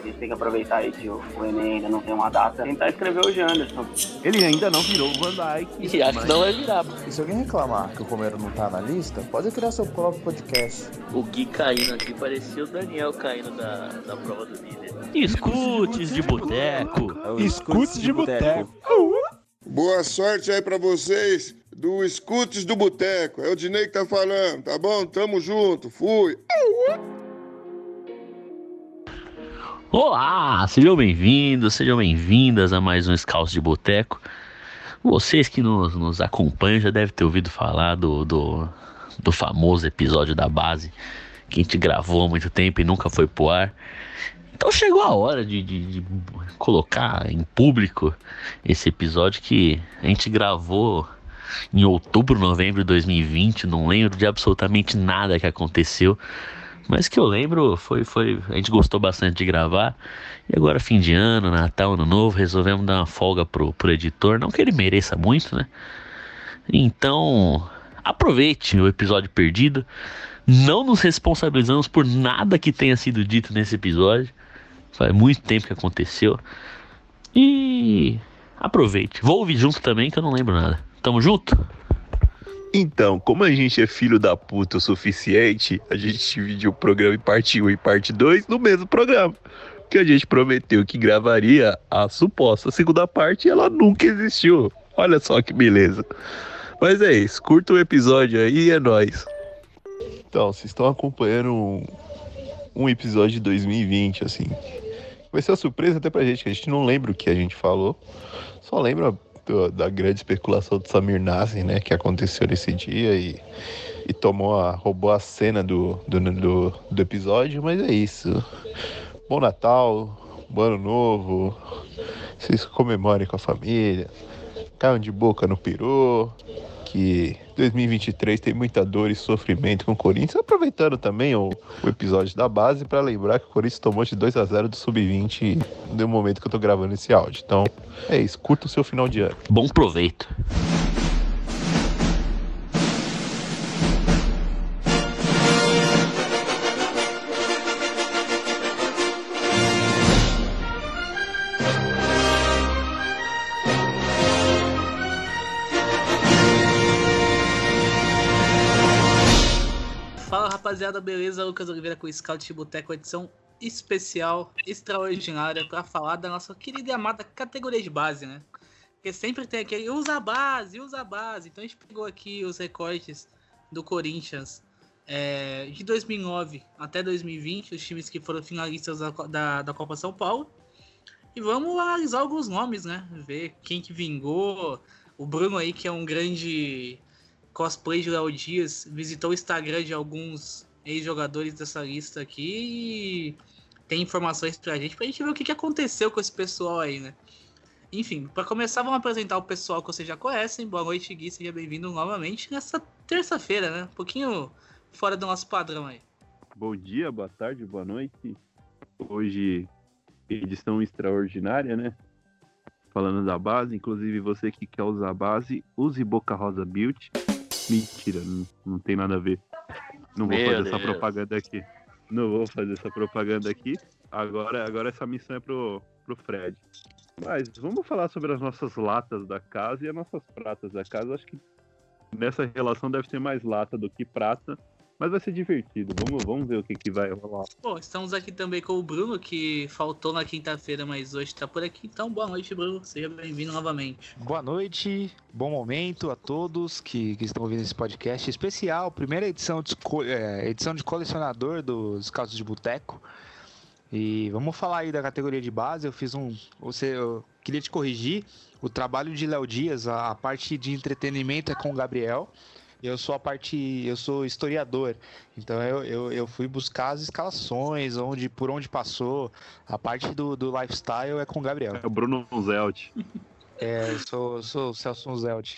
A gente tem que aproveitar aí que o, o Enem ainda não tem uma data. Tentar escrever o Janderson. Ele ainda não virou o Van Dyke. E acho que não vai virar. E se alguém reclamar que o Romero não tá na lista, pode criar seu próprio podcast. O Gui caindo aqui parecia o Daniel caindo da, da prova do líder. Escutes de boteco. Escutes de boteco. Boa sorte aí pra vocês do Escutes do Boteco. É o Dinei que tá falando, tá bom? Tamo junto, fui. Olá, sejam bem-vindos, sejam bem-vindas a mais um Scouts de Boteco. Vocês que nos, nos acompanham já devem ter ouvido falar do, do, do famoso episódio da base que a gente gravou há muito tempo e nunca foi pro ar. Então chegou a hora de, de, de, colocar em público esse episódio que a gente gravou em outubro, novembro de 2020. Não lembro de absolutamente nada que aconteceu. Mas que eu lembro foi, foi. A gente gostou bastante de gravar. E agora, fim de ano, Natal, Ano Novo, resolvemos dar uma folga pro, pro editor. Não que ele mereça muito, né? Então, aproveite o episódio perdido. Não nos responsabilizamos por nada que tenha sido dito nesse episódio. Faz muito tempo que aconteceu. E aproveite. Vou ouvir junto também, que eu não lembro nada. Tamo junto? Então, como a gente é filho da puta o suficiente, a gente dividiu o programa em parte 1 e parte 2 no mesmo programa. Que a gente prometeu que gravaria a suposta segunda parte e ela nunca existiu. Olha só que beleza. Mas é isso, curta o episódio aí e é nóis. Então, vocês estão acompanhando um, um episódio de 2020, assim. Vai ser uma surpresa até pra gente, que a gente não lembra o que a gente falou. Só lembra do, da grande especulação do Samir Nassim, né? Que aconteceu nesse dia e, e tomou a, roubou a cena do, do, do, do episódio, mas é isso. Bom Natal, bom ano novo. Vocês comemorem com a família. Caiam de boca no peru. Que 2023 tem muita dor e sofrimento com o Corinthians. Aproveitando também o, o episódio da base para lembrar que o Corinthians tomou de 2 a 0 do Sub-20 no momento que eu tô gravando esse áudio. Então é isso, curta o seu final de ano. Bom proveito. Rapaziada, beleza? Lucas Oliveira com o Scout Boteco, edição especial, extraordinária, para falar da nossa querida e amada categoria de base, né? Porque sempre tem aquele usa a base, usa a base. Então a gente pegou aqui os recortes do Corinthians é, de 2009 até 2020, os times que foram finalistas da, da, da Copa São Paulo. E vamos analisar alguns nomes, né? Ver quem que vingou. O Bruno aí, que é um grande cosplay de Léo Dias, visitou o Instagram de alguns ex-jogadores dessa lista aqui e tem informações pra gente, pra gente ver o que, que aconteceu com esse pessoal aí, né? Enfim, para começar, vamos apresentar o pessoal que vocês já conhecem. Boa noite, Gui, seja bem-vindo novamente nessa terça-feira, né? Um pouquinho fora do nosso padrão aí. Bom dia, boa tarde, boa noite. Hoje, edição extraordinária, né? Falando da base, inclusive você que quer usar a base, use Boca Rosa Beauty. Mentira, não, não tem nada a ver. Não vou Meu fazer essa Deus. propaganda aqui. Não vou fazer essa propaganda aqui. Agora, agora essa missão é pro, pro Fred. Mas vamos falar sobre as nossas latas da casa e as nossas pratas da casa. Acho que nessa relação deve ter mais lata do que prata. Mas vai ser divertido. Vamos, vamos ver o que, que vai rolar. Bom, estamos aqui também com o Bruno, que faltou na quinta-feira, mas hoje tá por aqui. Então, boa noite, Bruno. Seja bem-vindo novamente. Boa noite, bom momento a todos que, que estão ouvindo esse podcast especial, primeira edição de, é, edição de colecionador dos Casos de Boteco. E vamos falar aí da categoria de base. Eu fiz um. Você, eu queria te corrigir. O trabalho de Léo Dias, a, a parte de entretenimento é com o Gabriel. Eu sou a parte. Eu sou historiador. Então eu, eu, eu fui buscar as escalações, onde, por onde passou. A parte do, do lifestyle é com o Gabriel. É o Bruno Zelt. É, eu sou, sou o Celso Zelt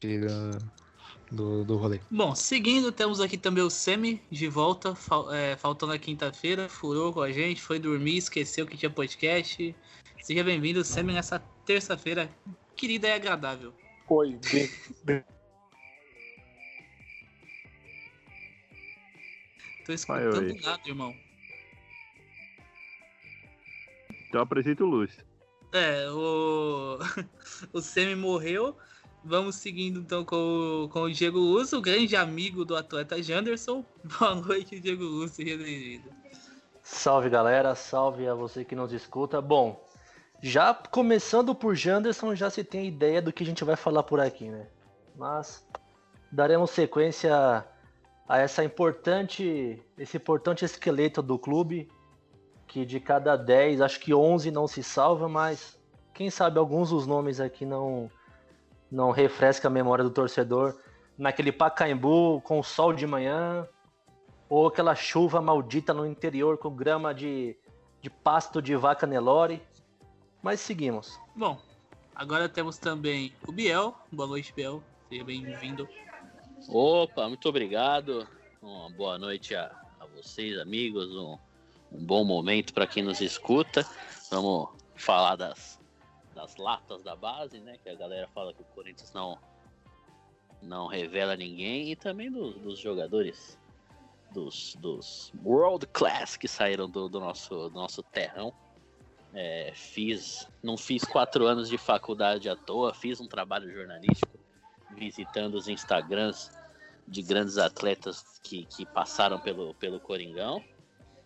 do, do, rolê. Bom, seguindo, temos aqui também o Semi de volta, fal- é, faltando a quinta-feira, furou com a gente, foi dormir, esqueceu que tinha podcast. Seja bem-vindo, Semi, nessa terça-feira querida e agradável. Foi, bem, Tô escutando oi. nada, irmão. Então apresenta o Lúcio. É, o. o Semi morreu. Vamos seguindo então com, o- com o Diego Lúcio, o grande amigo do atleta Janderson. Boa noite, Diego Lúcio, seja bem-vindo. Salve galera, salve a você que nos escuta. Bom, já começando por Janderson, já se tem ideia do que a gente vai falar por aqui, né? Mas daremos sequência a essa importante, esse importante esqueleto do clube, que de cada 10, acho que 11 não se salva, mas quem sabe alguns dos nomes aqui não não refresca a memória do torcedor naquele Pacaembu com sol de manhã, ou aquela chuva maldita no interior com grama de, de pasto de vaca Nelore. Mas seguimos. Bom, agora temos também o Biel. Boa noite, Biel. Seja bem-vindo. Opa, muito obrigado. Uma boa noite a, a vocês, amigos. Um, um bom momento para quem nos escuta. Vamos falar das, das latas da base, né? Que a galera fala que o Corinthians não, não revela ninguém. E também dos, dos jogadores dos, dos World Class que saíram do, do nosso, do nosso terrão. É, fiz, não fiz quatro anos de faculdade à toa, fiz um trabalho jornalístico visitando os Instagrams de grandes atletas que, que passaram pelo, pelo Coringão.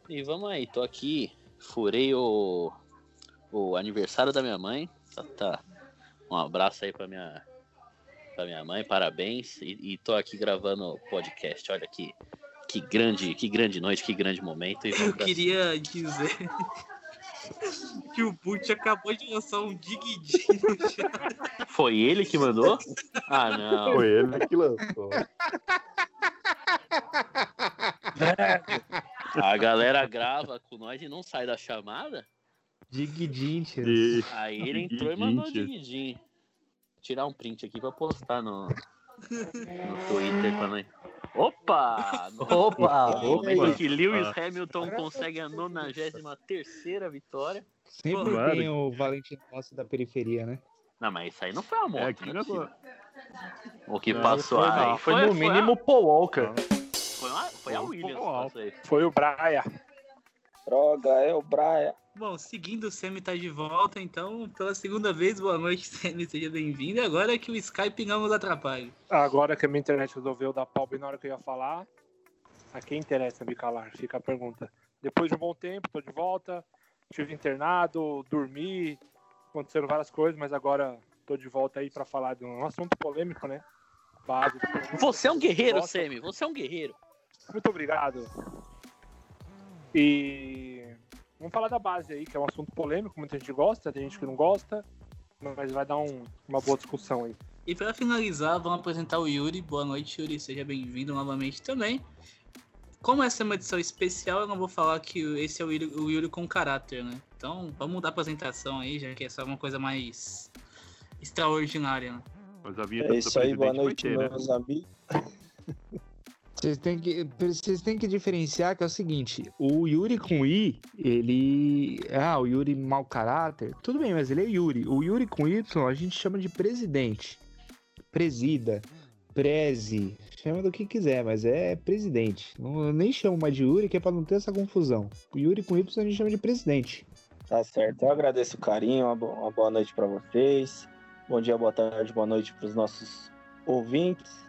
E vamos aí, tô aqui, furei o, o aniversário da minha mãe. Tá, tá. Um abraço aí pra minha, pra minha mãe, parabéns. E, e tô aqui gravando o podcast. Olha que, que grande, que grande noite, que grande momento. Eu queria dizer que o Butch acabou de lançar um digidinho no chat. Foi ele que mandou? Ah, não. Foi ele que lançou. A galera grava com nós e não sai da chamada? Digidinches. E- Aí ele entrou e mandou digidinho. Tirar um print aqui pra postar no, no Twitter pra nós. Opa! Opa! Momento que Lewis Hamilton consegue a 93 vitória. Sempre Claro. tem o Valentino Rossi da periferia, né? Não, mas isso aí não foi a moto. É aqui não é. O que Não, passou Foi, aí foi, foi, no foi a- mínimo Paul Walker. Foi, a, foi a Williams. Foi o Braia. Droga, é o Braia. Bom, seguindo, o Semi tá de volta, então, pela segunda vez, boa noite, Semi, seja bem-vindo. Agora que o Skype não nos atrapalhe. Agora que a minha internet resolveu dar pau bem na hora que eu ia falar, a quem interessa me calar? Fica a pergunta. Depois de um bom tempo, tô de volta. Tive internado, dormi, aconteceram várias coisas, mas agora tô de volta aí pra falar de um assunto polêmico, né? Base. Você é um guerreiro. Semi. Você é um guerreiro. Muito obrigado. E vamos falar da base aí, que é um assunto polêmico, muita gente gosta, tem gente que não gosta, mas vai dar um- uma boa discussão aí. E para finalizar, vamos apresentar o Yuri. Boa noite, Yuri. Seja bem-vindo novamente também. Como essa é uma edição especial, eu não vou falar que esse é o Yuri, o Yuri com caráter, né? Então, vamos mudar a apresentação aí, já que essa é uma coisa mais extraordinária, né? Mas a vinheta É isso aí, boa noite, ter, né? meus amigos. Vocês têm, que, vocês têm que diferenciar que é o seguinte: o Yuri com I, ele. Ah, o Yuri mau caráter. Tudo bem, mas ele é Yuri. O Yuri com Y a gente chama de presidente. Presida, preze, chama do que quiser, mas é presidente. Não, nem chamo mais de Yuri, que é pra não ter essa confusão. O Yuri com Y a gente chama de presidente. Tá certo. Eu agradeço o carinho, uma bo- uma boa noite pra vocês. Bom dia, boa tarde, boa noite pros nossos ouvintes.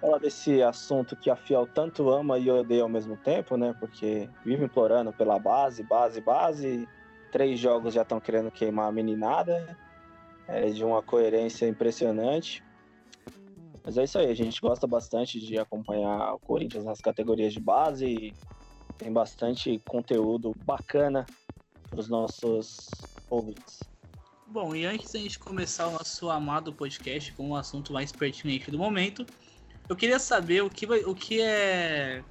Falar desse assunto que a Fiel tanto ama e odeia ao mesmo tempo, né? Porque vive implorando pela base, base, base. Três jogos já estão querendo queimar a meninada. É de uma coerência impressionante. Mas é isso aí, a gente gosta bastante de acompanhar o Corinthians nas categorias de base tem bastante conteúdo bacana para os nossos ouvintes. Bom, e antes da gente começar o nosso amado podcast com o assunto mais pertinente do momento, eu queria saber o que, vai- o que é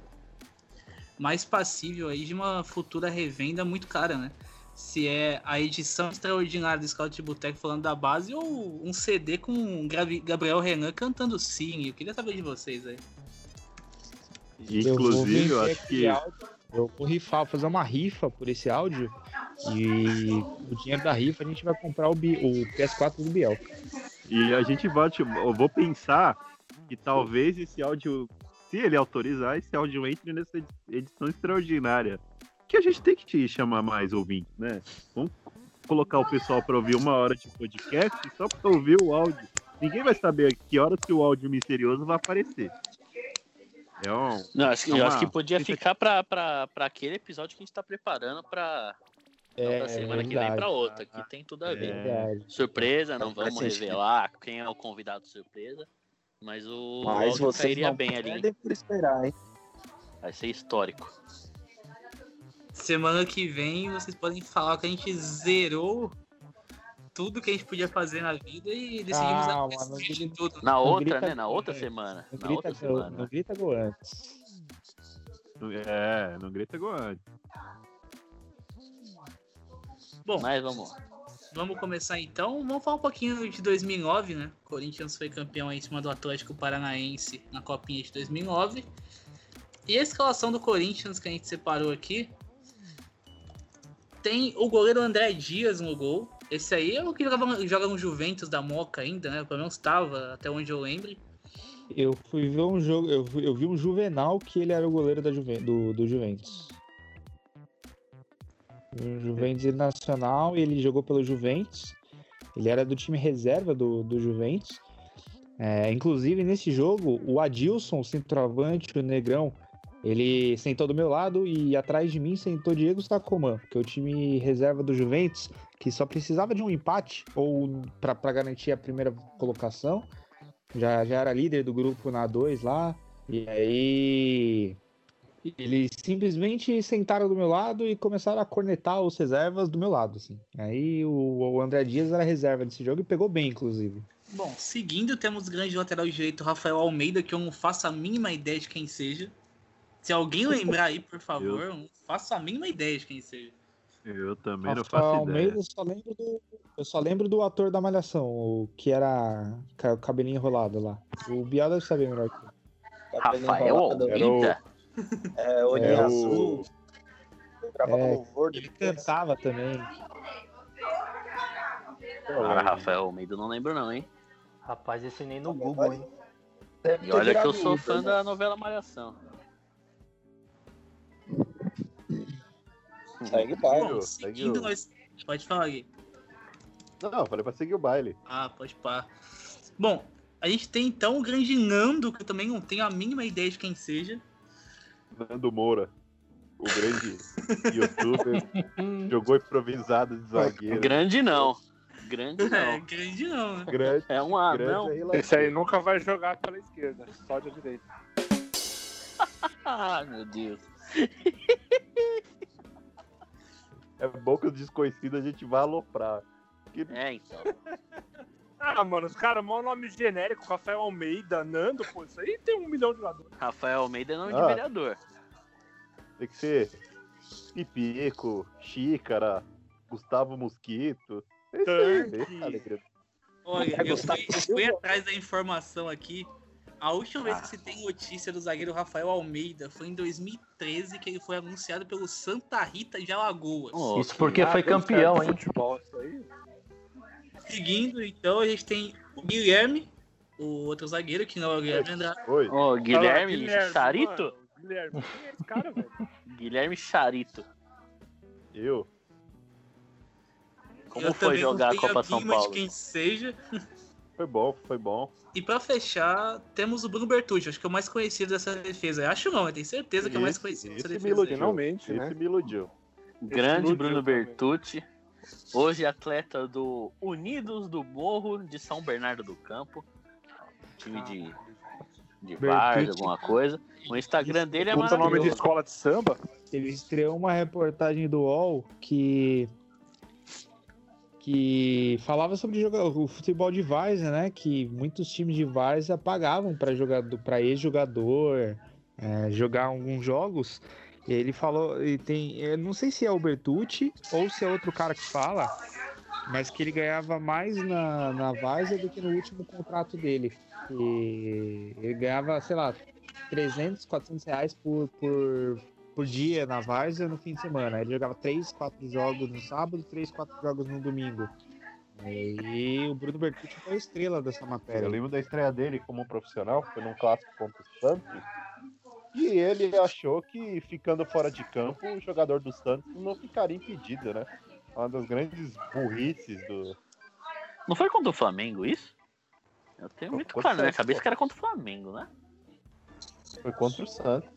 mais passível aí de uma futura revenda muito cara, né? Se é a edição extraordinária do Scout de Boteco falando da base ou um CD com Gabriel Renan cantando Sim. Eu queria saber de vocês aí. Inclusive, eu vou vender acho que. áudio, Eu vou rifar, fazer uma rifa por esse áudio. E o dinheiro da rifa a gente vai comprar o, Bi- o PS4 do Biel. E a gente vai, eu vou pensar que talvez esse áudio, se ele autorizar, esse áudio entre nessa edi- edição extraordinária. Que a gente tem que te chamar mais ouvintes, né? Vamos colocar o pessoal pra ouvir uma hora de podcast só pra ouvir o áudio. Ninguém vai saber a que horas que o áudio misterioso vai aparecer. É um, Não, acho que, é eu acho que podia ficar pra aquele episódio que a gente tá preparando pra. não É, da semana que vem pra outra, que tem tudo a ver. É. Surpresa, não faz vamos revelar quem é o convidado surpresa. Mas o Mas vocês cairia não bem ali. hein? por esperar, hein? Vai ser histórico. Semana que vem vocês podem falar que a gente zerou tudo que a gente podia fazer na vida e decidimos Calma, a não de grita- tudo. Na Não outra, grita né? Na outra semana. Não Na outra grita, gol, semana. não grita gol antes. É, não grita gol antes. Bom, Mas vamos. Vamos começar então. Vamos falar um pouquinho de 2009, né? Corinthians foi campeão em cima do Atlético Paranaense na Copinha de 2009. E a escalação do Corinthians que a gente separou aqui tem o goleiro André Dias no gol. Esse aí é o que jogava, joga no Juventus da Moca ainda, né? Pelo menos estava, até onde eu lembro. Eu fui ver um jogo, eu, eu vi um Juvenal que ele era o goleiro da Juven, do, do Juventus. O Juventus Nacional, ele jogou pelo Juventus. Ele era do time reserva do, do Juventus. É, inclusive, nesse jogo, o Adilson, centroavante, o Negrão, ele sentou do meu lado e atrás de mim sentou Diego Stacoman, que é o time reserva do Juventus, que só precisava de um empate ou para garantir a primeira colocação já, já era líder do grupo na 2 lá. E aí eles simplesmente sentaram do meu lado e começaram a cornetar os reservas do meu lado, assim. Aí o, o André Dias era reserva desse jogo e pegou bem, inclusive. Bom, seguindo, temos o grande lateral direito Rafael Almeida, que eu não faço a mínima ideia de quem seja. Se alguém lembrar aí, por favor, eu não faço a mínima ideia de quem seja. Eu também não Rafael faço Almeida, ideia. eu só lembro do. Eu só lembro do ator da Malhação, o que era o cabelinho enrolado lá. O Biel deve saber melhor que eu. Cabelinho Rafael enrolado. Almeida? É, olhinho É o- azul. Ele gravava É, louvor Ele depois. cantava também. Cara, Rafael Almeida não lembro não, hein? Rapaz, esse nem no Google, hein? E olha que eu sou fã né? da novela Malhação. Segue o baile. Bom, segue seguindo, o- nós. Pode falar aqui. Não, falei pra seguir o baile. Ah, pode pá. Bom, a gente tem então o grande Nando, que eu também não tenho a mínima ideia de quem seja. Nando Moura, o grande youtuber, jogou improvisado de zagueiro. Grande não. Grande É, não. grande não, né? Grande, É um grande anão. é. Esse aí nunca vai jogar pela esquerda, só de direita. Ah, meu Deus. É bom que os desconhecidos a gente vai aloprar. Que- É, então. Ah, mano, os caras, maior nome genérico, Rafael Almeida, Nando, pô, isso aí tem um milhão de jogadores. Rafael Almeida é nome de Ah. vereador. Tem que ser Pipico, Xícara, Gustavo Mosquito. Tanque. Olha, eu fui, fui atrás da informação aqui. A última vez que se tem notícia do zagueiro Rafael Almeida foi em 2013, que ele foi anunciado pelo Santa Rita de Alagoas. Oh, Isso porque Ah, foi campeão, hein? Futebol, isso aí. Seguindo, então, a gente tem o Guilherme, o outro zagueiro, que não é o Guilherme Andrade. Oi. Ô, Guilherme, Ah, Guilherme, Charito? mano, Guilherme, quem é esse cara, velho? Guilherme Charito. Eu. Como eu foi jogar a Copa São mínima Paulo? de quem seja. Foi bom, foi bom. E pra fechar, temos o Bruno Bertucci, acho que é o mais conhecido dessa defesa. Acho não, eu tenho certeza que é o mais Esse- conhecido dessa esse me defesa. iludiu. Finalmente, Esse né? me iludiu. Grande iludiu Bruno também. Hoje atleta do Unidos do Morro de São Bernardo do Campo. Time de, de Várzea, alguma coisa. O Instagram dele é Puta nome de maravilhoso. escola de samba. Ele estreou uma reportagem do UOL que que falava sobre o futebol de várzea, né? Que muitos times de várzea pagavam para jogador, para ex-jogador é, jogar alguns jogos. Ele falou, e tem, eu não sei se é o Bertucci ou se é outro cara que fala, mas que ele ganhava mais na, na várzea do que no último contrato dele. E ele ganhava, sei lá, 300, 400 reais por, por, por dia na Várzea no fim de semana. Ele jogava 3, 4 jogos no sábado, 3, 4 jogos no domingo. E o Bruno Bertucci foi a estrela dessa Eu matéria. lembro da estreia dele como profissional, foi num clássico contra o Santos. E ele achou que ficando fora de campo, o jogador do Santos não ficaria impedido, né? uma das grandes burrices do. Não foi contra o Flamengo isso? Eu tenho muito contra claro na minha cabeça que era contra o Flamengo, né? Foi contra o Santos.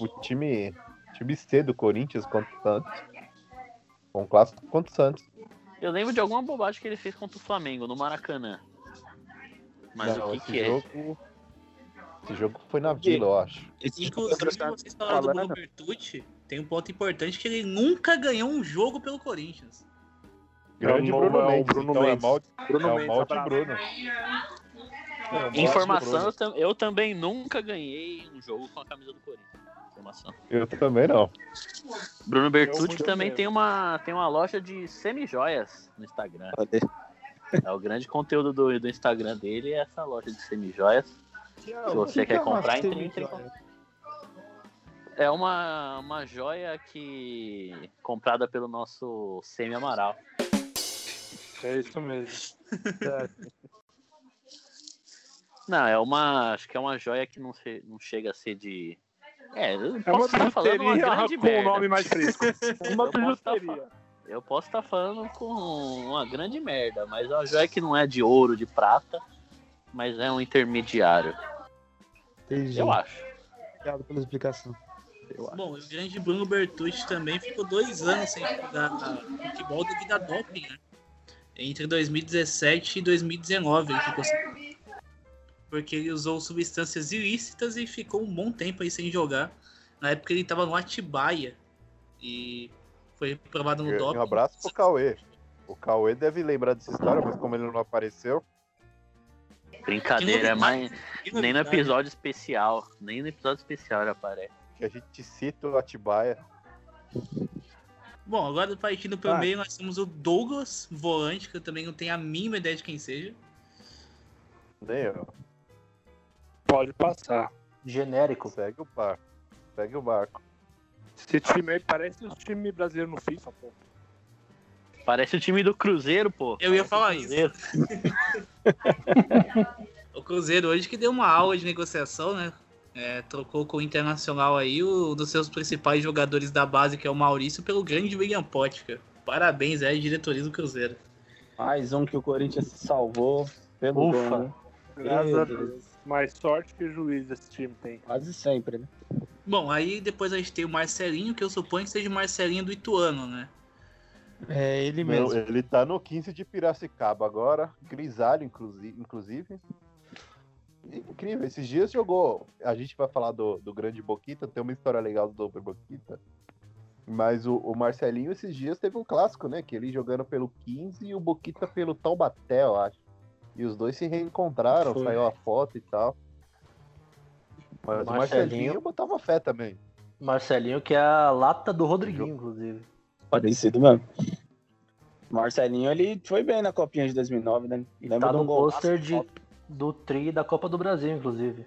O time, time C do Corinthians contra o Santos. Foi um clássico contra o Santos. Eu lembro de alguma bobagem que ele fez contra o Flamengo no Maracanã. Mas Não, o que, que é? Esse jogo foi na Vila, eu acho. Inclusive, vocês falaram do Bruno Bertucci, tem um ponto importante que ele nunca ganhou um jogo pelo Corinthians. Grande É o Bruno é o Mendes. Bruno então Mendes. é mal, Bruno é Mendes, mal de. Bruno. É mal de Informação, Bruno. eu, tam- eu também nunca ganhei um jogo com a camisa do Corinthians. Informação. Eu também não. Bruno Bertucci também tem uma, tem uma loja de semi-joias no Instagram. É o grande conteúdo do, do Instagram dele, é essa loja de semi-joias. Se você quer comprar, entre, entre. É uma, uma joia que comprada pelo nosso Semi Amaral. É isso mesmo. Não, é uma. Acho que é uma joia que não, não chega a ser de. É, eu É posso estar falando uma grande com merda. nome mais fresco. Uma Eu posso tá bijuteria. fa- Eu posso estar falando com uma grande merda, mas é uma joia que não é de ouro, de prata, mas é um intermediário. Entendi. Eu acho. Obrigado pela explicação. Bom, o grande Bruno Bertucci também ficou dois anos sem jogar futebol devido a doping, né? Entre 2017 e 2019 ele ficou sem. Porque ele usou substâncias ilícitas e ficou um bom tempo aí sem jogar. Na época ele tava no Atibaia e foi reprovado no E doping. um abraço pro Cauê. O Cauê deve lembrar dessa história, mas como ele não apareceu, Brincadeira, mais. Que Nem no episódio especial. Nem no episódio especial ele aparece. que a gente cita o Atibaia. Bom, agora partindo pelo Ah. meio, nós temos o Douglas, volante, que eu também não tenho a mínima ideia de quem seja. Nem eu. Pode passar. Genérico. Segue o barco. Segue o barco. Esse time aí parece os times brasileiros no FIFA, pô. Parece o time do Cruzeiro, pô. Eu ia falar o Cruzeiro. O Cruzeiro hoje que deu uma aula de negociação, né? É, trocou com o Internacional aí um dos seus principais jogadores da base, que é o Maurício, pelo grande William Potker. Parabéns, é, diretoria do Cruzeiro. Mais um que o Corinthians se salvou pelo Ufa. gol, né? Graças a Deus. Deus. Mais sorte que juiz esse time tem. Quase sempre, né? Bom, aí depois a gente tem o Marcelinho, que eu suponho que seja o Marcelinho do Ituano, né? É ele mesmo. ele tá no 15 de Piracicaba agora. Grisalho, inclusi- inclusive. Incrível, esses dias jogou. A gente vai falar do, do grande Boquita, tem uma história legal do Super Boquita. Mas o, o Marcelinho, esses dias, teve um clássico, né? Que ele jogando pelo 15 e o Boquita pelo Taubaté, eu acho. E os dois se reencontraram, Foi. saiu a foto e tal. Mas o Marcelinho- Marcelinho eu botava fé também. Marcelinho, que é a lata do Rodriguinho, inclusive. Parecido mesmo. Marcelinho, ele foi bem na Copinha de 2009, né? E Lembra tá um no golaço pôster de do tri da Copa do Brasil, inclusive.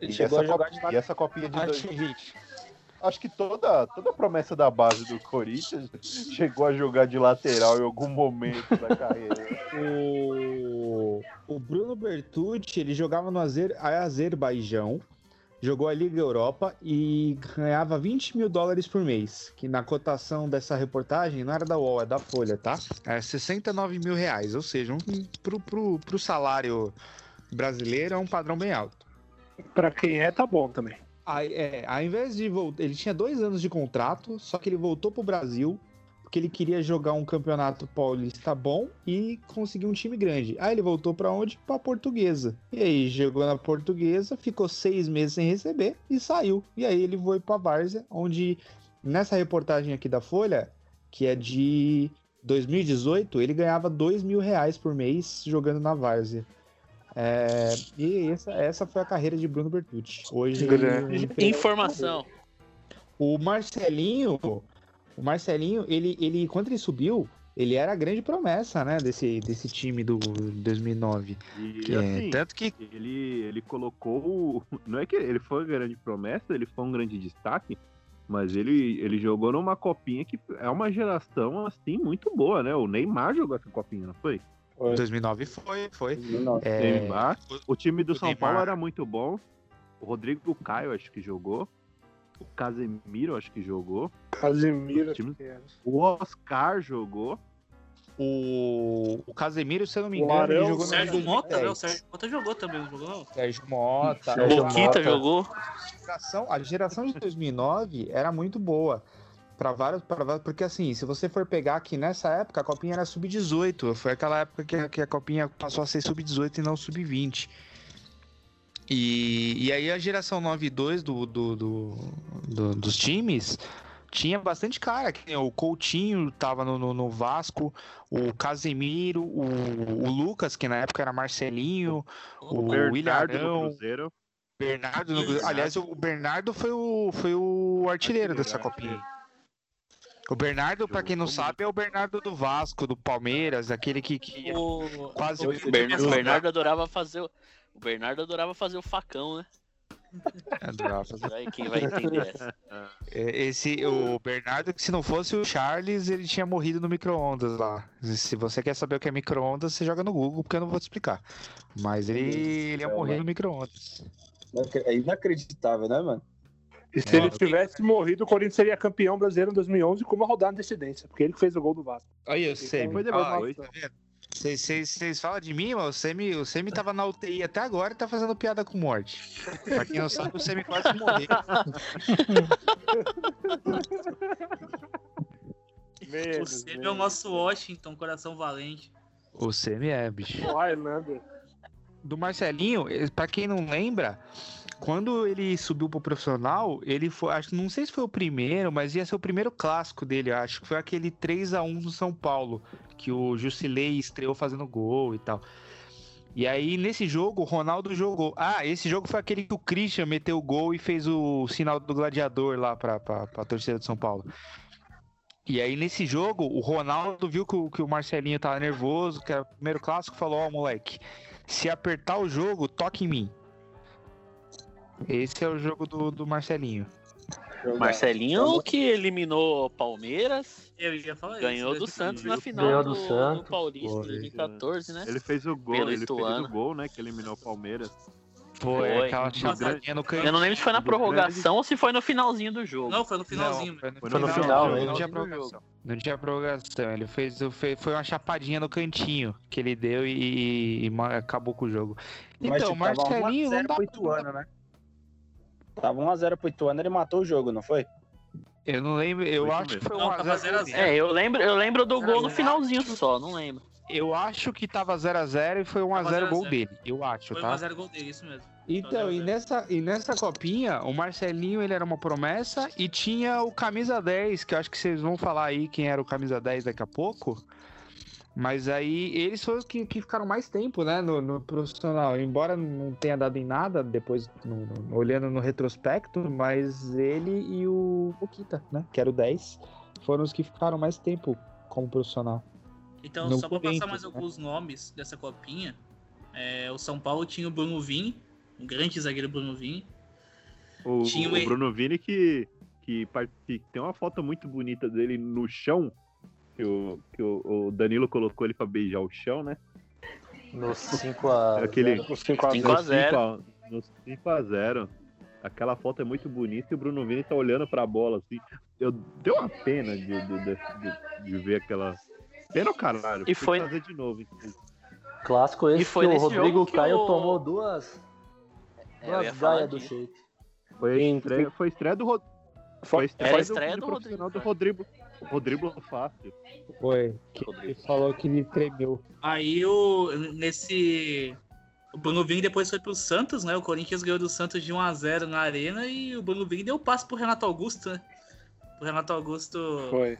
Ele E chegou a essa, jogar Copa- de e essa copinha de dois-. Acho que toda, toda promessa da base do Corinthians chegou a jogar de lateral em algum momento da carreira. O, o Bruno Bertucci, ele jogava no Azer, Azerbaijão, jogou a Liga Europa e ganhava 20 mil dólares por mês, que na cotação dessa reportagem não era da UOL, é da Folha, tá? É 69 mil reais, ou seja, um, pro, pro, pro salário brasileiro é um padrão bem alto. Pra quem é, tá bom também. Aí, é, ao invés de voltar, ele tinha dois anos de contrato, só que ele voltou pro Brasil porque ele queria jogar um campeonato paulista bom e conseguir um time grande. Aí ele voltou pra onde? Pra Portuguesa. E aí jogou na Portuguesa, ficou seis meses sem receber e saiu. E aí ele foi pra Várzea, onde nessa reportagem aqui da Folha, que é de 2018, ele ganhava dois mil reais por mês jogando na Várzea. É, e essa, essa foi a carreira de Bruno Bertucci. Hoje Grande. Informação. o Marcelinho, o Marcelinho, ele, ele quando ele subiu, ele era a grande promessa, né, desse, desse time do 2009. E Que é, assim, tanto que ele, ele colocou. o- Não é que ele foi uma grande promessa, ele foi um grande destaque, mas ele, ele jogou numa copinha que é uma geração assim muito boa, né? O Neymar jogou essa copinha, não foi? 2009 foi, foi. 2009. É, Neymar. O time do o São Neymar. Paulo era muito bom. O Rodrigo Caio, acho que jogou. O Casemiro, acho que jogou. Casemiro, O time- acho que era. O Oscar jogou. O, o Casemiro, se eu não me O engano, ele jogou O no Sérgio Mota, né? O 2010. Sérgio Mota jogou também, não jogou? Sérgio Mota. A Boquita jogou. geração, a geração de 2009 era muito boa. Para vários, pra vários, porque assim, se você for pegar que nessa época a copinha era sub-18, foi aquela época que, a- que a copinha passou a ser sub-18 e não sub-20. E, e aí a geração 9 e 2 do, do, do- do- dos times tinha bastante cara. O Coutinho tava no, no, no Vasco, o Casemiro, o, o Lucas, que na época era Marcelinho, o, Bernardo do William Cruzeiro. Bernardo, no- aliás, o Bernardo foi o, foi o artilheiro dessa copinha. O Bernardo, pra quem não sabe, é o Bernardo do Vasco, do Palmeiras, aquele que, que O, quase o, O Bern- o Bernardo adorava fazer o. O Bernardo adorava fazer o facão, né? adorava fazer. Aí quem vai entender essa. É, Esse, o Bernardo, que se não fosse o Charles, ele tinha morrido no micro-ondas lá. Se você quer saber o que é micro-ondas, você joga no Google, porque eu não vou te explicar. Mas ele, ele ia morrer no micro-ondas. É inacreditável, né, mano? E se ele tivesse morrido, o Corinthians seria campeão brasileiro em 2011 com uma rodada de antecedência, porque ele que fez o gol do Vasco. Aí eu sei. Foi depois, tá Vocês falam de mim, mas o Semi, o Semi tava na UTI até agora e tá fazendo piada com morte. Pra quem não sabe, o Semi quase morreu. o Semi é o nosso Washington, coração valente. O Semi é, bicho. O Highlander. Do Marcelinho, eh, pra quem não lembra, quando ele subiu pro profissional, ele foi, acho, não sei se foi o primeiro, mas ia ser o primeiro clássico dele, acho, que foi aquele 3 a 1 no São Paulo, que o Jusilei estreou fazendo gol e tal. E aí, nesse jogo, o Ronaldo jogou. Ah, esse jogo foi aquele que o Christian meteu o gol e fez o sinal do gladiador lá pra, pra, torcida de São Paulo. E aí, nesse jogo, o Ronaldo viu que o, que o Marcelinho tava nervoso, que era o primeiro clássico, falou: Ó, moleque, se apertar o jogo, toque em mim. Esse é o jogo do, do Marcelinho. Marcelinho que eliminou o Palmeiras, Eu ia falar ganhou isso. do Santos na Ganhou final do do, Santos. do Paulista Foi. 2014, né? Ele fez o gol, Pelo ele fez Ituano. o gol, né? Que eliminou o Palmeiras. Foi, Foi. aquela Do chapadinha no canto. Eu não lembro se foi na prorrogação ou se foi no finalzinho do jogo. Não, foi no finalzinho. Foi no, Foi no final, final, não, não tinha prorrogação. Não tinha prorrogação. Ele fez, foi uma chapadinha no cantinho que ele deu e, e ma- acabou com o jogo. Mas, Então, tipo, tava Marcelinho 1 não a 0 dá pro Ituano, né? Tava 1x0 pro Ituano, ele matou o jogo, não foi? Eu não lembro, eu Foi acho que foi Não, 1 tava a 0 0 a 0. É, eu lembro, eu lembro do gol no 0 a 0. finalzinho só, não lembro. Eu acho que tava 0x0 e foi 1x0 Tava gol 0 a 0. dele. Eu acho, Foi tá? 1x0 gol dele, isso mesmo. Então, e nessa, e nessa copinha, o Marcelinho ele era uma promessa e tinha o camisa 10, que eu acho que vocês vão falar aí quem era o camisa 10 daqui a pouco. Mas aí eles foram os que, que ficaram mais tempo, né, no, no profissional. Embora não tenha dado em nada depois, no- no- olhando no retrospecto, mas ele e o Boquita, né, que era o 10, foram os que ficaram mais tempo como profissional. Então, No só pra passar mais né? alguns nomes dessa copinha, é, o São Paulo tinha o Bruno Vini, um grande zagueiro Bruno Vini. O, Tinha o um- Bruno Vini que, que, part- que tem uma foto muito bonita dele no chão. Que, o, que o, o Danilo colocou ele pra beijar o chão, né? No 5x0. Aquele Os 5 a 5 a 0. No 5x0. Aquela foto é muito bonita e o Bruno Vini tá olhando pra bola assim. Eu deu uma pena de, de, de, de- de ver aquela. Pena o caralho. E foi- fazer de novo. Clássico esse E foi que o Rodrigo que Caio o- tomou duas, É, duas gaias do shake. Foi estreia, foi estreia do Rodrigo. Foi a estreia, do- estreia do do profissional Rodrigo, do Rodrigo. Rodrigo Fácil. Foi, que ele falou que ele tremeu. Aí o nesse o Bruno Vini depois foi pro Santos, né? O Corinthians ganhou do Santos de 1 a 0 na arena e o Bruno Vini deu passe pro Renato Augusto, né? O Renato Augusto Foi.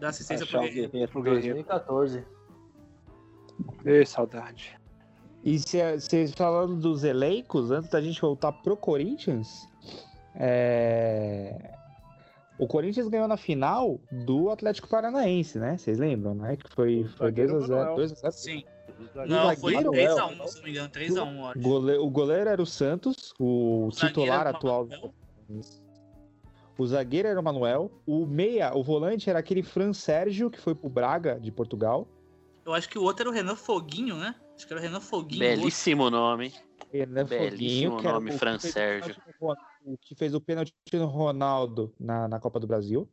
dar assistência Achar pro o Guerreiro. Pro Guerreiro. 2014. Ê, saudade. E se- vocês falando dos elencos, antes da gente voltar pro Corinthians, é, o Corinthians ganhou na final do Atlético Paranaense, né? Vocês lembram, né? Que foi, foi zagueiro 2x0. Manuel. 2x0. Sim. O Não, foi zagueiro, 3x1, se não me engano. 3x1, eu acho. Gole- O goleiro era o Santos, o zagueiro titular o atual. O zagueiro era o Manuel. O meia, o volante era aquele Fran Sérgio, que foi pro Braga, de Portugal. Eu acho que o outro era o Renan Foguinho, né? Acho que era o Renan Foguinho. o outro. Belíssimo nome. Renan Belíssimo Foguinho, nome, o Fran Sérgio. o o que fez o pênalti no Ronaldo na, na Copa do Brasil.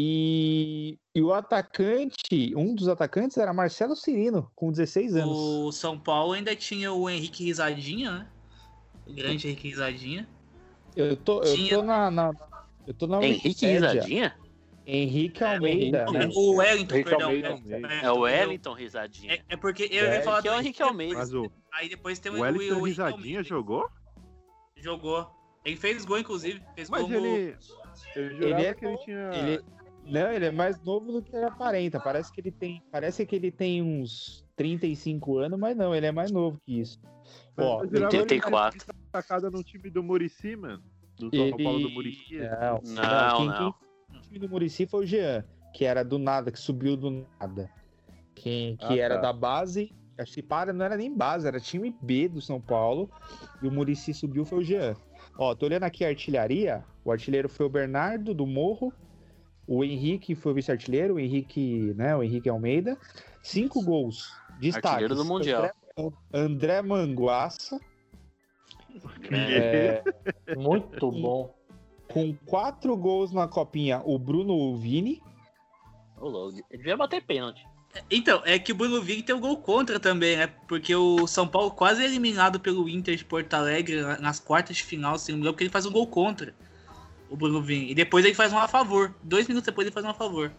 E, e o atacante, um dos atacantes era Marcelo Cirino, com 16 anos. O São Paulo ainda tinha o Henrique Risadinha, né? O grande Henrique Risadinha. Eu tô, eu Tinha- tô na, na- Eu tô na Henrique Wikipédia. Risadinha? Henrique Almeida, né? Almeida. O Wellington, Henrique perdão. Almeida, é- Almeida. é- É o eu- Wellington Risadinha. É, é porque eu ia É, falar que é o do Henrique Almeida. Mas o, Aí depois tem o Wellington Henrique Risadinha Almeida. jogou? Jogou. Ele fez gol, inclusive. Fez Mas gol ele. Eu jurava Ele é que ele tinha. Ele, não, ele é mais novo do que ele aparenta. Parece que ele tem, parece que ele tem uns 35 anos, mas não, ele é mais novo que isso. Ó, ele tinha 84. sido destacado no time do Murici, mano. Do São ele... Paulo do Murici. Não, Não, quem, não. quem- o time do Murici foi o Jean, que era do nada, que subiu do nada. Quem, que Ah, era tá. da base, acho que para, não era nem base, era time B do São Paulo. E o Murici subiu foi o Jean. Ó, tô olhando aqui a artilharia. O artilheiro foi o Bernardo do Morro. O Henrique foi o vice-artilheiro, o Henrique, né? O Henrique Almeida. Cinco gols. Destaques. Artilheiro do Mundial. André, André Manguaça. É, Muito bom. com quatro gols na copinha, o Bruno Vini. Ô, louco. Ele devia bater pênalti. Então, é que o Bruno Vini tem um gol contra também, né? Porque o São Paulo quase é eliminado pelo Inter de Porto Alegre na- nas quartas de final, se não me engano, porque ele faz um gol contra o Bruno Vini. E depois ele faz um a favor. Dois minutos depois ele faz um a favor.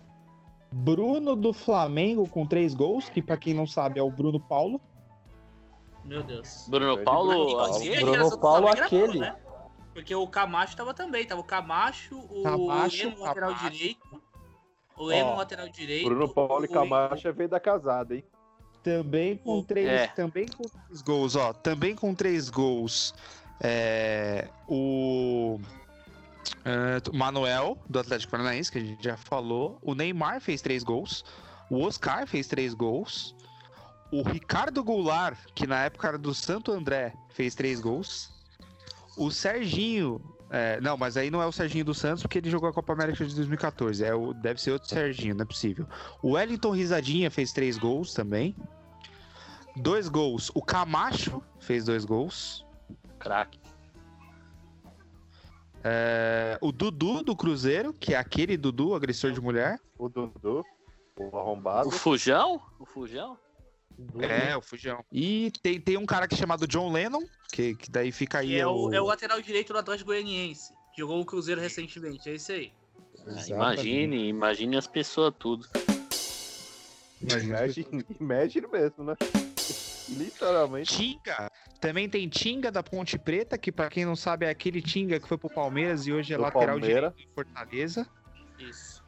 Bruno do Flamengo com três gols, que pra quem não sabe é o Bruno Paulo. Meu Deus. Bruno Paulo. Bruno Paulo. assim, Bruno Paulo, era boa, aquele. né? Porque o Camacho tava também. Tava o Camacho, o Camacho, Leno, lateral Camacho. direito. O Leno, lateral direito. Bruno Paulo e Camacho veio da casada, hein? Também com três, É. também com Três gols, ó. Também com três gols. É, o é, Manuel, do Atlético Paranaense, que a gente já falou. O Neymar fez três gols. O Oscar fez três gols. O Ricardo Goulart, que na época era do Santo André, fez três gols. O Serginho. É, não, mas aí não é o Serginho do Santos, porque ele jogou a Copa América de 2014. É o, deve ser outro Serginho, não é possível. O Wellington Risadinha fez três gols também. Dois gols. O Camacho fez dois gols. Craque. É, o Dudu do Cruzeiro, que é aquele Dudu, agressor de mulher. O Dudu, o arrombado. O Fujão? O Fujão? É, o Fujão. E tem, tem um cara que é chamado John Lennon, que, que daí fica aí. É o, é o lateral direito do Atlético Goianiense. Jogou o Cruzeiro recentemente, é isso aí. Ah, imagine, imagine as pessoas tudo. Imagine, imagine mesmo, né? Literalmente. Tinga. Também tem Tinga da Ponte Preta, que pra quem não sabe é aquele Tinga que foi pro Palmeiras e hoje é Do lateral Palmeiras. direito em Fortaleza. Isso.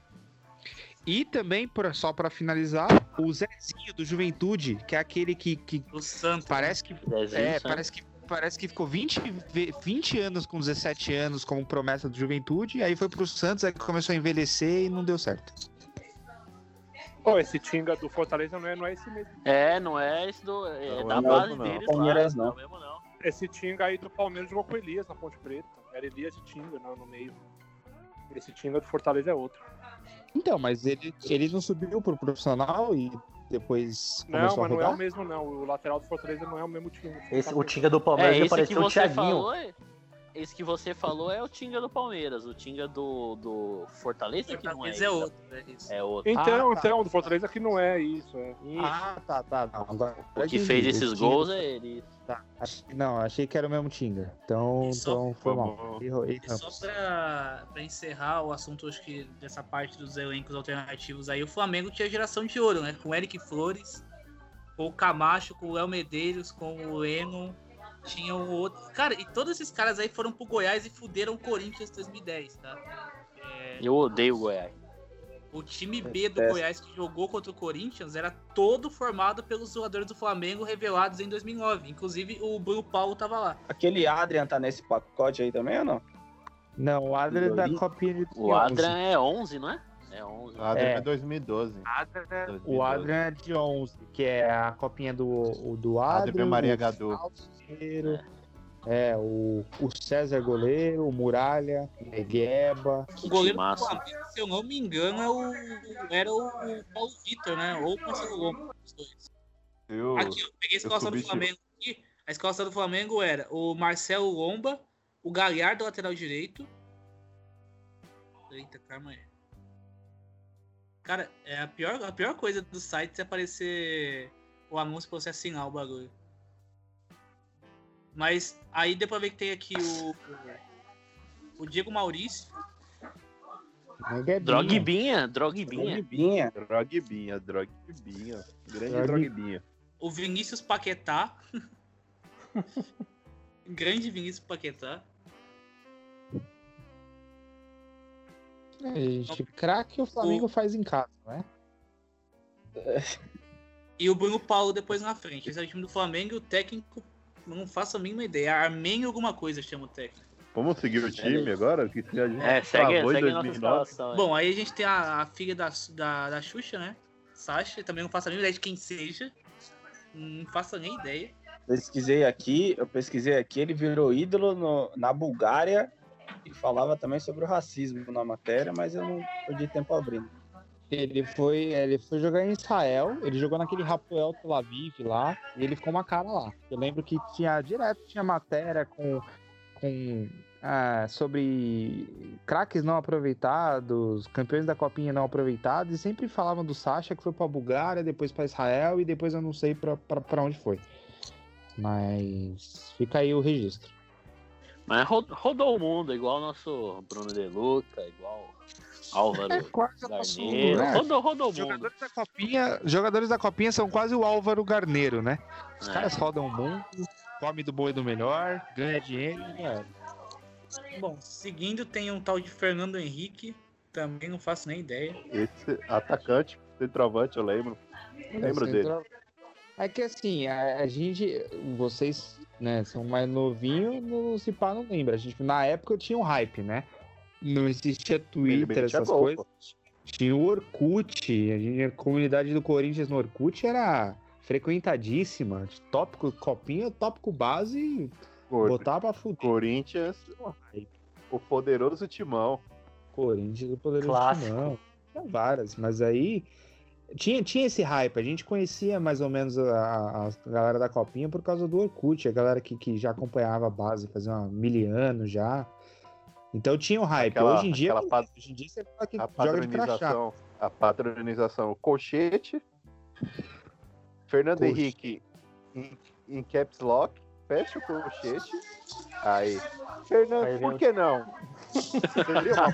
E também, pra- só pra finalizar, o Zezinho do Juventude, que é aquele que, que O Santos. parece que Zezinho, É, sabe? parece que, parece que ficou 20, ve- 20 anos com 17 anos como promessa do Juventude, aí foi pro Santos, aí começou a envelhecer e não deu certo. Pô, esse Tinga do Fortaleza não é, não é esse mesmo. É, não é esse do. É Não, da não, base não. deles Palmeiras, lá, não. mesmo não. Esse Tinga aí do Palmeiras jogou com o Elias na Ponte Preta. Era Elias e Tinga no, no meio. Esse Tinga do Fortaleza é outro. Então, mas ele, ele não subiu pro profissional e depois Não, começou mas a não é o mesmo, não. O lateral do Fortaleza não é o mesmo time. Esse, o Tinga do Palmeiras É, me esse que pareceu o Thiaguinho. falou é. Esse que você falou é o Tinga do Palmeiras. O Tinga do, do Fortaleza que não é. É outro. É isso. É outro. Então, Ah, tá. então, do Fortaleza que não é isso. É. Ah, tá, tá. Não, agora, O que fez esses Tinga- gols é ele. Tá, achei- não, achei que era o mesmo Tinga. Então, E só- então foi mal. E só pra, pra encerrar o assunto, acho que dessa parte dos elencos alternativos aí, o Flamengo tinha geração de ouro, né? Com o Eric Flores, com o Camacho, com o Léo Medeiros, com o Lennon, tinha o outro. Cara, e todos esses caras aí foram pro Goiás e fuderam o Corinthians em 2010, tá? É, Eu odeio o Goiás. o time B do. Goiás que jogou contra o Corinthians era todo formado pelos jogadores do Flamengo revelados em 2009. Inclusive o Bruno Paulo tava lá. Aquele Adrian tá nesse pacote aí também ou não? Não, o Adler é da Copinha de O Adrian é 11, não é? É 11. Ah, é. É. 2012. O Adrian é de 11, que é a copinha do, o do Adrian. Adrian Maria o Gadu. Salceiro, É, o, o César goleiro, o Muralha, o Negueba. O goleiro do massa. Flamengo, se eu não me engano, é o, era o Paulo Vitor, né? Ou o Marcelo os dois. Eu, Aqui, eu peguei a escalação do Flamengo aqui. A escalação do Flamengo era o Marcelo Lomba, O Galhardo, lateral direito. Eita, calma aí. Cara, é a pior, a pior coisa do site é aparecer o anúncio pra você assinar o bagulho. Mas aí deu pra ver que tem aqui o. O Diego Maurício. Drogbinha, Drogbinha. Drogbinha. Drogbinha, Drogbinha. Grande Drog- Drogbinha. O Vinícius Paquetá. Grande Vinícius Paquetá. É, gente, craque o Flamengo faz em casa, né? E o Bruno Paulo depois na frente. Esse é o time do Flamengo e o técnico. Não faço a mínima ideia. Armênio alguma coisa chama o técnico. Vamos seguir o time agora? Que a gente É, segue, segue a nossa 2009. escalação. é. Bom, aí a gente tem a, a filha da, da, da Xuxa, né? Sasha. Também não faço a mínima ideia de quem seja. Não faço nem ideia. Pesquisei aqui, eu pesquisei aqui, ele virou ídolo no- na Bulgária e falava também sobre o racismo na matéria, mas eu não perdi tempo abrindo. Ele foi, ele foi jogar em Israel, ele jogou naquele Rafael Tel Aviv lá, e ele ficou uma cara lá. Eu lembro que tinha direto tinha matéria com, com ah, sobre craques não aproveitados, campeões da copinha não aproveitados, e sempre falavam do Sacha que foi pra Bulgária, depois pra Israel e depois eu não sei pra onde foi. Mas fica aí o registro. Mas ro- rodou o mundo, igual o nosso Bruno De Luca, igual Álvaro É quase o nosso, Garneiro. né? Rodou, rodou o mundo. Jogadores da Copinha, jogadores da Copinha são quase o Álvaro Garneiro, né? Os É. caras rodam o mundo, come do boi do melhor, ganha dinheiro e. Bom, seguindo tem um tal de Fernando Henrique. Também não faço nem ideia. Esse atacante, centroavante, eu lembro. Lembro dele. É que assim, a, a gente, vocês, né, são mais novinhos, no se pá não lembra. A gente, na época eu tinha um hype, né? Não existia Twitter, essas gol, coisas. Tinha o Orkut, a, gente, a comunidade do Corinthians no Orkut era frequentadíssima. Tópico copinha, tópico base, Cor- botar pra fuder. Corinthians, o poderoso timão. Corinthians, o poderoso Clássico. Timão. Tinha várias, mas aí tinha, tinha esse hype. A gente conhecia mais ou menos a, a galera da Copinha por causa do Orkut, a galera que, que já acompanhava a base fazia uma mil anos já. Então tinha o hype. Aquela- hoje em dia, aquela pa- hoje em dia você fala que A joga de crachá. padronização. A padronização. Colchete. Fernando Coxa. Henrique em, em caps lock. Fecha o colchete. Aí. Fernando, Aí por que não?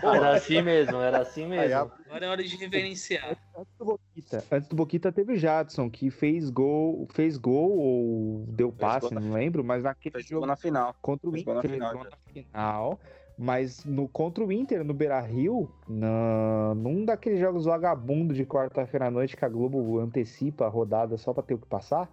Boa. Era assim mesmo, era assim mesmo. Agora é hora de reverenciar. Antes do Boquita, antes do Boquita teve o Jadson, que fez gol, fez gol ou deu passe, não lembro, mas naquele Fez jogo gol na final. contra o Fez gol Inter, na final, gol na final, mas no, contra o Inter, no Beira-Rio, na- num daqueles jogos vagabundo de quarta-feira à noite que a Globo antecipa a rodada só pra ter o que passar,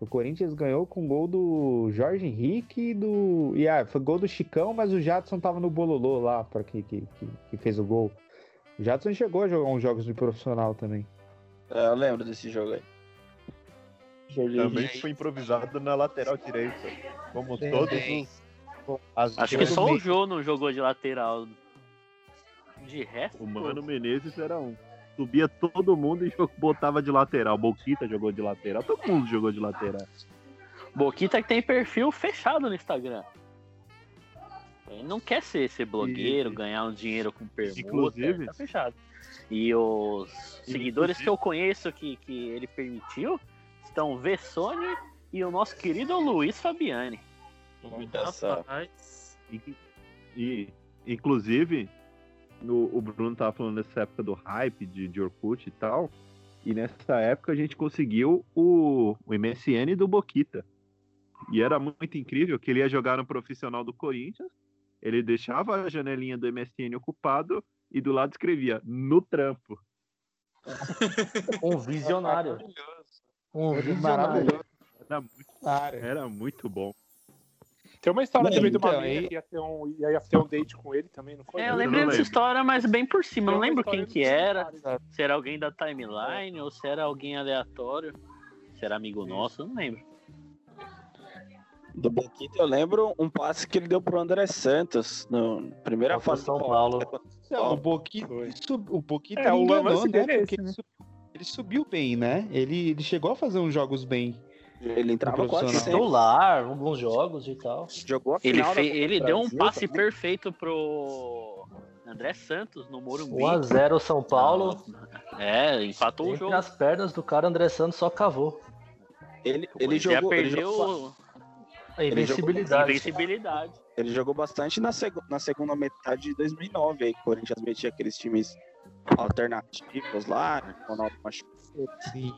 o Corinthians ganhou com gol do Jorge Henrique e do... E ah, foi gol do Chicão, mas o Jadson tava no bololô lá, para que, que, que, que fez o gol. O Jadson chegou a jogar uns jogos de profissional também. É, eu lembro desse jogo aí. Jorge Também Henrique. foi improvisado na lateral direita. Como Sim. todos os. as Acho que só o Jô não jogou de lateral. De resto, O Mano Menezes era um. Subia todo mundo e botava de lateral. Boquita jogou de lateral. Todo mundo jogou de lateral. Boquita que tem perfil fechado no Instagram. Ele não quer ser, ser blogueiro, E- ganhar um dinheiro com permuta, Inclusive- tá fechado. E os seguidores que eu conheço que, que ele permitiu estão Vessone e o nosso querido Luiz Fabiani. Rapaz. E, e, inclusive, no- o Bruno tava falando nessa época do hype de, de Orkut e tal. E nessa época a gente conseguiu o, o MSN do Boquita. E era muito incrível que ele ia jogar no profissional do Corinthians. Ele deixava a janelinha do MSN ocupado e do lado escrevia no trampo. Um visionário. Um visionário. Maravilhoso. Era muito, era muito bom. Tem uma história também de uma então, aí- que ia ter, um, ia ter um date com ele também, não foi? É, eu lembrei dessa história, mas bem por cima. Não lembro quem que era. Se era alguém da timeline ou se era alguém aleatório. Se era amigo nosso, eu não lembro. Do Boquita eu lembro um passe que ele deu pro André Santos na primeira fase São Paulo. Não, o Boquita, o Boquita É, o enganou, né? dele é Porque esse, né? ele, subiu, ele subiu bem, né? Ele, ele chegou a fazer uns jogos bem. Ele entrava quase. Titular, alguns jogos e tal. Jogou a Ele, final da fe- Copa ele deu um passe também. perfeito pro André Santos no Morumbi. 1x0 São Paulo. É, empatou o jogo. as pernas do cara, André Santos só cavou. Ele, ele Já jogou, ele perdeu jogou, A Ele jogou- invencibilidade. invencibilidade. ele jogou bastante na, seg- na segunda metade de 2009, aí que o Corinthians metia aqueles times alternativos lá, né? Ronaldo machucou. Sim.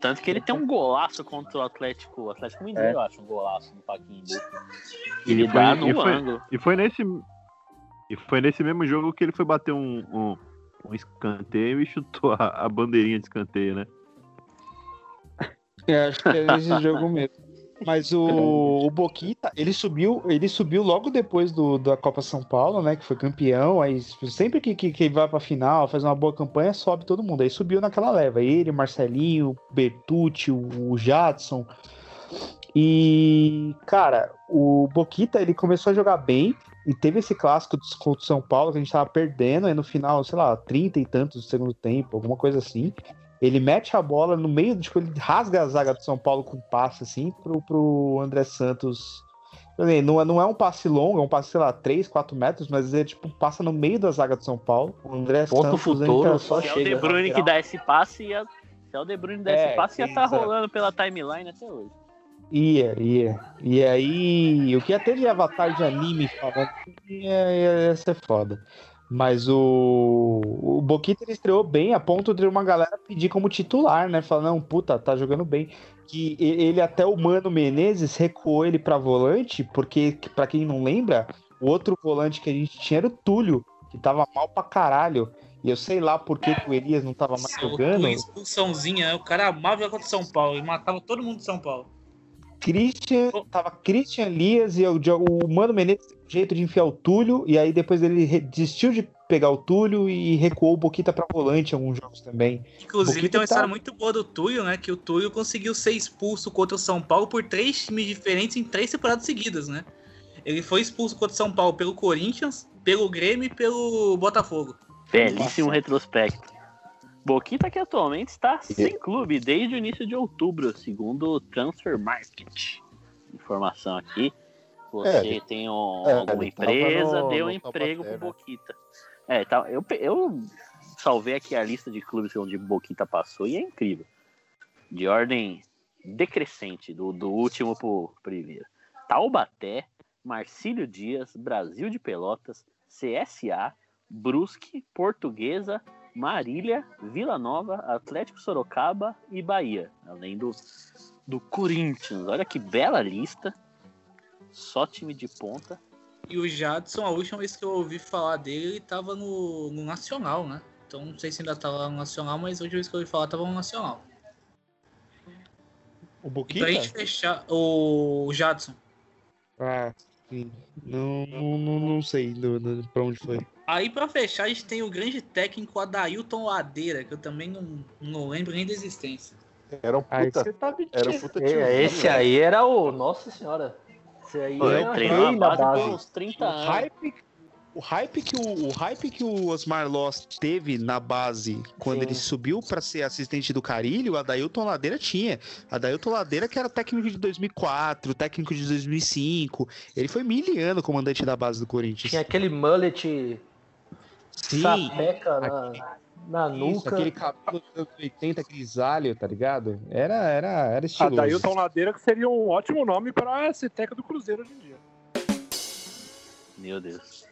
Tanto que ele tem um golaço contra o Atlético, o Atlético Mineiro, É. eu acho, um golaço no Paquimbu. E Ele foi- dá e no foi- ângulo. E foi nesse. E foi nesse mesmo jogo que ele foi bater um, um, um escanteio e chutou a, a bandeirinha de escanteio, né? É, acho que é nesse jogo mesmo. Mas o, o Boquita, ele subiu, ele subiu logo depois do, da Copa São Paulo, né? Que foi campeão. Aí sempre que, que, que vai pra final, faz uma boa campanha, sobe todo mundo. Aí subiu naquela leva. Ele, Marcelinho, Bertucci, o, o Jadson. E, cara, o Boquita, ele começou a jogar bem. E teve esse clássico contra o São Paulo que a gente tava perdendo. Aí no final, sei lá, 30 e tantos do segundo tempo, alguma coisa assim. Ele mete a bola no meio, tipo, ele rasga a zaga do São Paulo com um passe, assim, pro, pro André Santos. Não é, não é um passe longo, é um passe, sei lá, 3, 4 metros, mas ele, tipo, passa no meio da zaga do São Paulo. O André Ponto Santos futuro, entra- só Se é o chega. De Bruyne que dá esse passe, ia... se é o De Bruyne que dá É, esse passe, ia estar exato. rolando pela timeline até hoje. Ia, ia. E aí, o que ia ter de avatar de anime falando ia, ia, ia ser foda. Mas o, o Boquita ele estreou bem a ponto de uma galera pedir como titular, né? Falando, não, puta, tá jogando bem. Que ele até o Mano Menezes recuou ele pra volante, porque, pra quem não lembra, o outro volante que a gente tinha era o Túlio, que tava mal pra caralho. E eu sei lá por que, que o Elias não tava mais jogando. Uma expulsãozinha, né? O cara amava jogar contra São Paulo e matava todo mundo de São Paulo. Christian, tava Christian Elias e o, o Mano Menezes teve um jeito de enfiar o Túlio, e aí depois ele desistiu de pegar o Túlio e recuou o Boquita pra volante em alguns jogos também. Inclusive, Boquita tem uma tá- história muito boa do Túlio, né? Que o Túlio conseguiu ser expulso contra o São Paulo por três times diferentes em três temporadas seguidas, né? Ele foi expulso contra o São Paulo pelo Corinthians, pelo Grêmio e pelo Botafogo. Belíssimo retrospecto. Boquita que atualmente está sem clube desde o início de outubro, segundo o Transfer Market. Informação aqui. Você É, tem um- é, alguma tava empresa, no- deu no emprego pro né? Boquita. É, tá, eu, eu salvei aqui a lista de clubes onde Boquita passou e é incrível. De ordem decrescente, do, do último pro primeiro. Taubaté, Marcílio Dias, Brasil de Pelotas, CSA, Brusque, Portuguesa, Marília, Vila Nova, Atlético Sorocaba e Bahia. Além do, do Corinthians. Olha que bela lista. Só time de ponta. E o Jadson, a última vez que eu ouvi falar dele, ele tava no, no Nacional, né? Então não sei se ainda tá lá no Nacional, mas a última vez que eu ouvi falar tava no Nacional. O Boquita? pra gente fechar, o Jadson. Ah, sim. Não, não, não, não sei do, do, pra onde foi. Aí pra fechar, a gente tem o grande técnico Adailton Ladeira, que eu também não, não lembro nem da existência. Era um Aí puta. você tá. Era um puta É, tiozinho, Esse né? aí era o. Nossa senhora. Esse aí Pô, era o treinou rei na base uns 30 O anos. hype, o hype que o, o hype que o Osmar Loss teve na base quando Sim. ele subiu pra ser assistente do Carilho, o Adailton Ladeira tinha. Adailton Ladeira que era técnico de 2004, técnico de 2005. Ele foi miliano comandante da base do Corinthians. Tinha aquele mullet Sim. sapeca na, na Isso, nuca. aquele cabelo dos anos 80 grisalho, tá ligado? Era, era, era Ah, estiloso. Dailton Ladeira, que seria um ótimo nome para ser técnico do Cruzeiro hoje em dia. Meu Deus.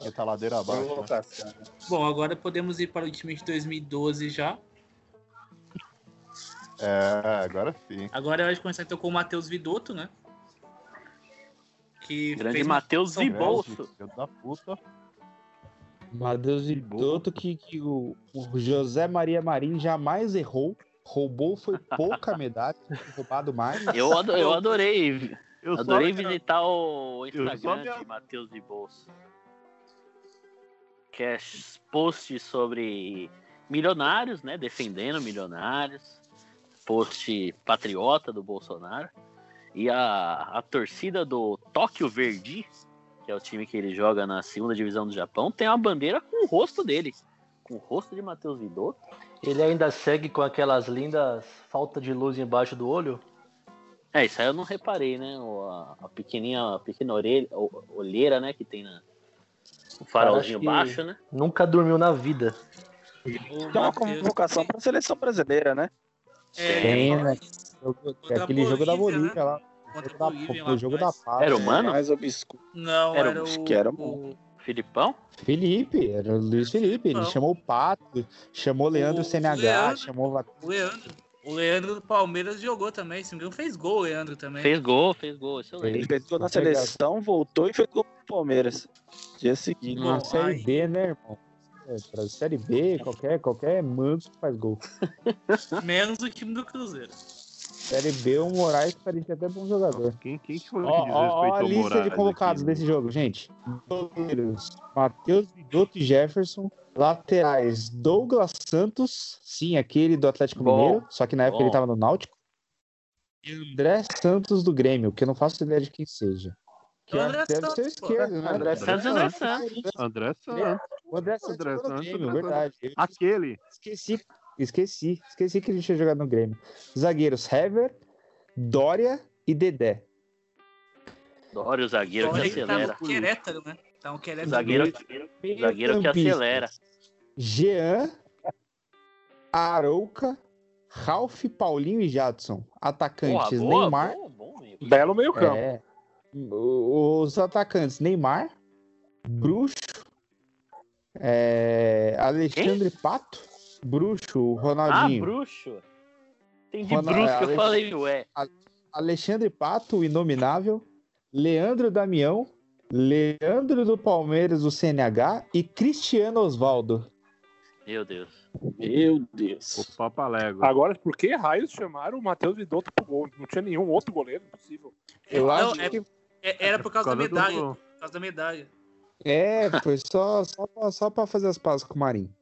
Ele tá ladeira abaixo. né? Bom, agora podemos ir para o time de 2012 já. É, agora sim. Agora vai começar então com o Matheus Vidotto, né? Que Grande Matheus Vibolso. Filho da puta. Matheus Vidotto que, que o, o José Maria Marim jamais errou. Roubou foi pouca medalha, roubado mais. Eu, ado- eu adorei. Eu só- adorei visitar o Eu só Instagram de Matheus de Bolso. Que é post sobre milionários, né? Defendendo milionários. Post patriota do Bolsonaro. E a, a torcida do Tóquio Verde, que é o time que ele joga na segunda divisão do Japão, tem uma bandeira com o rosto dele. Com o rosto de Matheus Vidotto. Ele ainda segue com aquelas lindas falta de luz embaixo do olho. É, isso aí eu não reparei, né? O- A, a pequenininha, a pequena orelha, o- olheira, né, que tem na, o farolzinho baixo, né? Nunca dormiu na vida. Tem uma convocação pra seleção brasileira, né? É, Tem, né? a aquele jogo da Bolívia, Bolívia lá. Contra Bolívia, o jogo da paz. Era humano? Mais obscuro. Não, Era era, um- o. que era o- Filipão? Felipe, era o Luiz Felipe. Ele chamou o Pato, chamou o Leandro O CNH, Leandro. chamou o o Leandro. O Leandro do Palmeiras jogou também. Se não me engano, fez gol o Leandro também. Fez gol, fez gol, isso eu Ele lembro. gol na seleção, voltou e fez gol pro Palmeiras. Dia seguinte. Na Série B, né, irmão? É, pra Série B, qualquer, qualquer manso faz gol. Menos o time do Cruzeiro. Série B, o Moraes parecia até bom jogador. Quem, quem que foi Ó, que ó, ó a lista Moraes de convocados aqui? desse jogo, gente. Goleiros, Matheus Vidotto e Jefferson. Laterais, Douglas Santos. Sim, aquele do Atlético Bom, Mineiro. Só que na época bom. ele tava no Náutico. E André Santos do Grêmio, que eu não faço ideia de quem seja. Que O André deve ser Santos, esquerdo, né? André Santos, André Santos. André Santos. O André Santos André jogou no Santos, Grêmio, André verdade. Eu Aquele. esqueci, esqueci, esqueci que ele tinha jogado no Grêmio. Zagueiros, Hever, Dória e Dedé. Dória, o zagueiro que Olha que tá acelera. no Querétaro, né? Tá um Querétaro. Zagueiro, zagueiro que Meio-campistas, acelera. Jean, Arouca, Ralph, Paulinho e Jadson. Atacantes, boa, Neymar. boa, bom, meio. Belo meio campo. É, os atacantes, Neymar, Bruxo, é, Alexandre Pato, Bruxo, o Ah, Ronaldinho. bruxo. Entendi Ronald- bruxo, que eu falei, ué. Alexandre Pato, o Inominável, Leandro Damião, Leandro do Palmeiras, do CNH e Cristiano Osvaldo. Meu Deus. Meu Deus. O Papalégua. Agora, por que raios chamaram o Matheus Vidotto pro gol? Não tinha nenhum outro goleiro possível. Eu Não, acho é- que É- Era por causa da causa do- medalha. Por causa da medalha. é, foi só, só, pra, só pra fazer as pazes com o Marinho.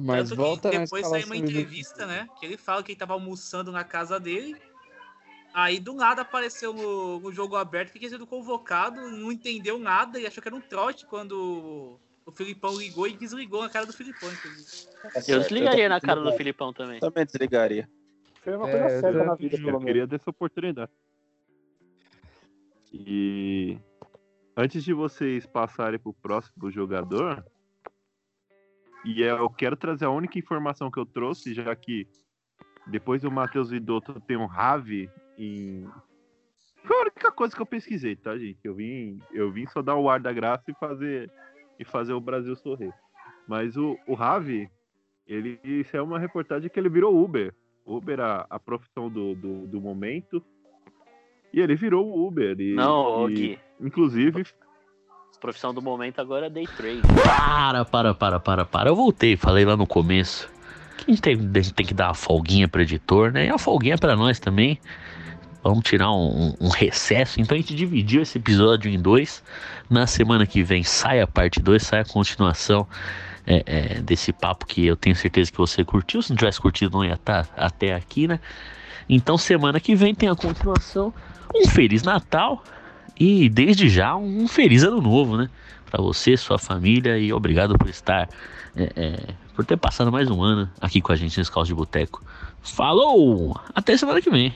Mas Tanto que volta na depois saiu escalação uma entrevista, né? Que ele fala que ele tava almoçando na casa dele. Aí do nada apareceu no, no jogo aberto que tinha sido convocado, não entendeu nada e achou que era um trote quando o Filipão ligou e desligou na cara do Filipão, inclusive. Eu desligaria na cara do Filipão também. Também desligaria. Foi uma É, coisa certa eu na vida, pelo Eu menos. queria ter essa oportunidade. E antes de vocês passarem pro próximo jogador, e é, eu quero trazer a única informação que eu trouxe, já que depois do Matheus Vidotto tem um Rave em. Foi a única coisa que eu pesquisei, tá, gente? Eu vim, eu vim só dar o ar da graça e fazer e fazer o Brasil sorrir. Mas o, o Ravi, ele isso é uma reportagem que ele virou Uber. Uber a, a profissão do, do, do momento. E ele virou o Uber. E, Não, e, Gui. Inclusive, Profissão do momento agora é day trade. Para, para, para, para, para. Eu voltei, falei lá no começo. Que a gente tem, a gente tem que dar uma folguinha pro editor, né? E uma folguinha pra nós também. Vamos tirar um, um recesso. Então a gente dividiu esse episódio em dois. Na semana que vem sai a parte 2, sai a continuação é, é, desse papo que eu tenho certeza que você curtiu. Se não tivesse curtido, não ia estar até aqui, né? Então semana que vem tem a continuação. Um Feliz Natal. E desde já um feliz ano novo, né? Pra você, sua família e obrigado por estar, é, é, por ter passado mais um ano aqui com a gente nesse Caos de Boteco. Falou! Até semana que vem.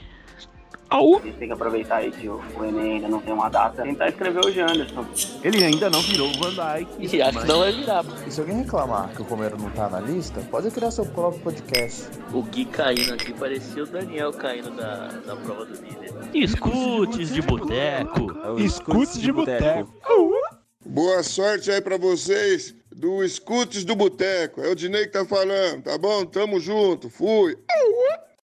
Au! A gente tem que aproveitar aí que o, o Enem ainda não tem uma data. Tentar escrever o Janderson. ele ainda não virou o Van Dyke. E acho que não vai virar. E se alguém reclamar que o Comeiro não tá na lista, pode criar seu próprio podcast. O Gui caindo aqui parecia o Daniel caindo da, da prova do líder. Escutes de Boteco. Escute de boteco. Boa sorte aí pra vocês do Escutes do Boteco. É o Dinei que tá falando, tá bom? Tamo junto. Fui.